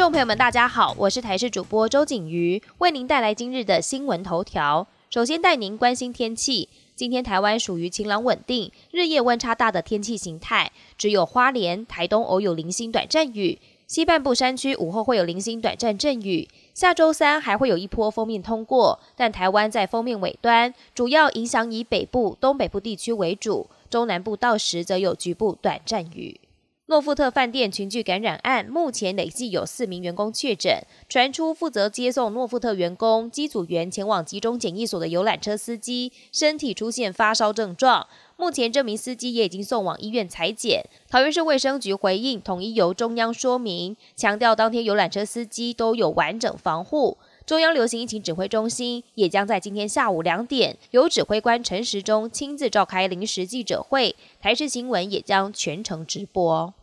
众朋友们，大家好，我是台视主播周景瑜，为您带来今日的新闻头条。首先带您关心天气，今天台湾属于晴朗稳定、日夜温差大的天气形态，只有花莲、台东偶有零星短暂雨，西半部山区午后会有零星短暂阵雨。下周三还会有一波锋面通过，但台湾在锋面尾端，主要影响以北部、东北部地区为主，中南部到时则有局部短暂雨。诺富特饭店群聚感染案，目前累计有四名员工确诊。传出负责接送诺富特员工机组员前往集中检疫所的游览车司机，身体出现发烧症状。目前这名司机也已经送往医院裁剪。桃园市卫生局回应，统一由中央说明，强调当天游览车司机都有完整防护。中央流行疫情指挥中心也将在今天下午两点，由指挥官陈时中亲自召开临时记者会，台视新闻也将全程直播。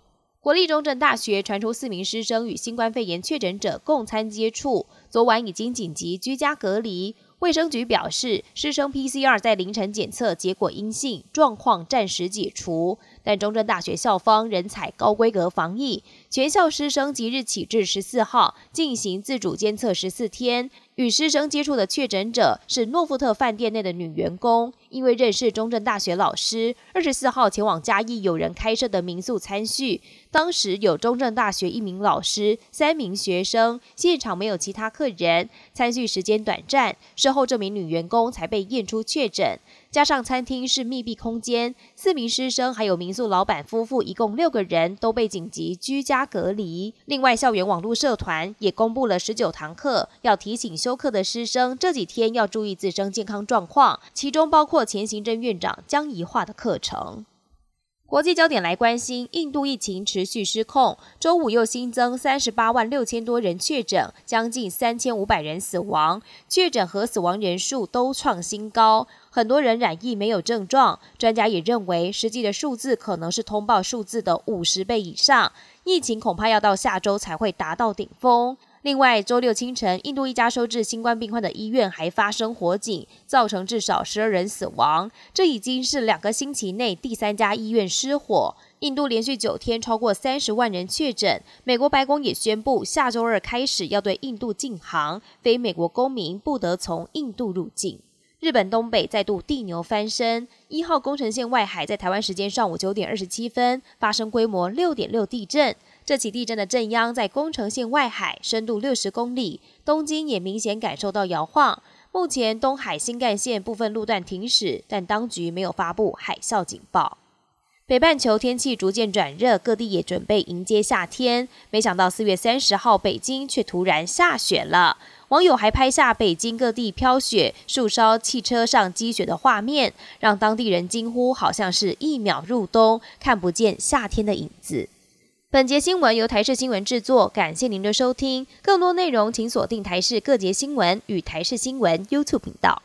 国立中正大学传出四名师生与新冠肺炎确诊者共餐接触，昨晚已经紧急居家隔离。卫生局表示，师生 PCR 在凌晨检测结果阴性，状况暂时解除。但中正大学校方仍采高规格防疫，全校师生即日起至十四号进行自主监测十四天。与师生接触的确诊者是诺富特饭店内的女员工，因为认识中正大学老师，二十四号前往嘉义有人开设的民宿参叙。当时有中正大学一名老师、三名学生，现场没有其他客人。参叙时间短暂，事后这名女员工才被验出确诊。加上餐厅是密闭空间，四名师生还有民宿老板夫妇，一共六个人都被紧急居家隔离。另外，校园网络社团也公布了十九堂课，要提醒休课的师生这几天要注意自身健康状况，其中包括前行政院长江宜桦的课程。国际焦点来关心，印度疫情持续失控，周五又新增三十八万六千多人确诊，将近三千五百人死亡，确诊和死亡人数都创新高。很多人染疫没有症状，专家也认为实际的数字可能是通报数字的五十倍以上，疫情恐怕要到下周才会达到顶峰。另外，周六清晨，印度一家收治新冠病患的医院还发生火警，造成至少十二人死亡。这已经是两个星期内第三家医院失火。印度连续九天超过三十万人确诊。美国白宫也宣布，下周二开始要对印度禁航，非美国公民不得从印度入境。日本东北再度地牛翻身，一号宫城县外海在台湾时间上午九点二十七分发生规模六点六地震。这起地震的震央在宫城县外海，深度六十公里，东京也明显感受到摇晃。目前东海新干线部分路段停驶，但当局没有发布海啸警报。北半球天气逐渐转热，各地也准备迎接夏天。没想到四月三十号，北京却突然下雪了。网友还拍下北京各地飘雪、树梢、汽车上积雪的画面，让当地人惊呼：好像是一秒入冬，看不见夏天的影子。本节新闻由台视新闻制作，感谢您的收听。更多内容请锁定台视各节新闻与台视新闻 YouTube 频道。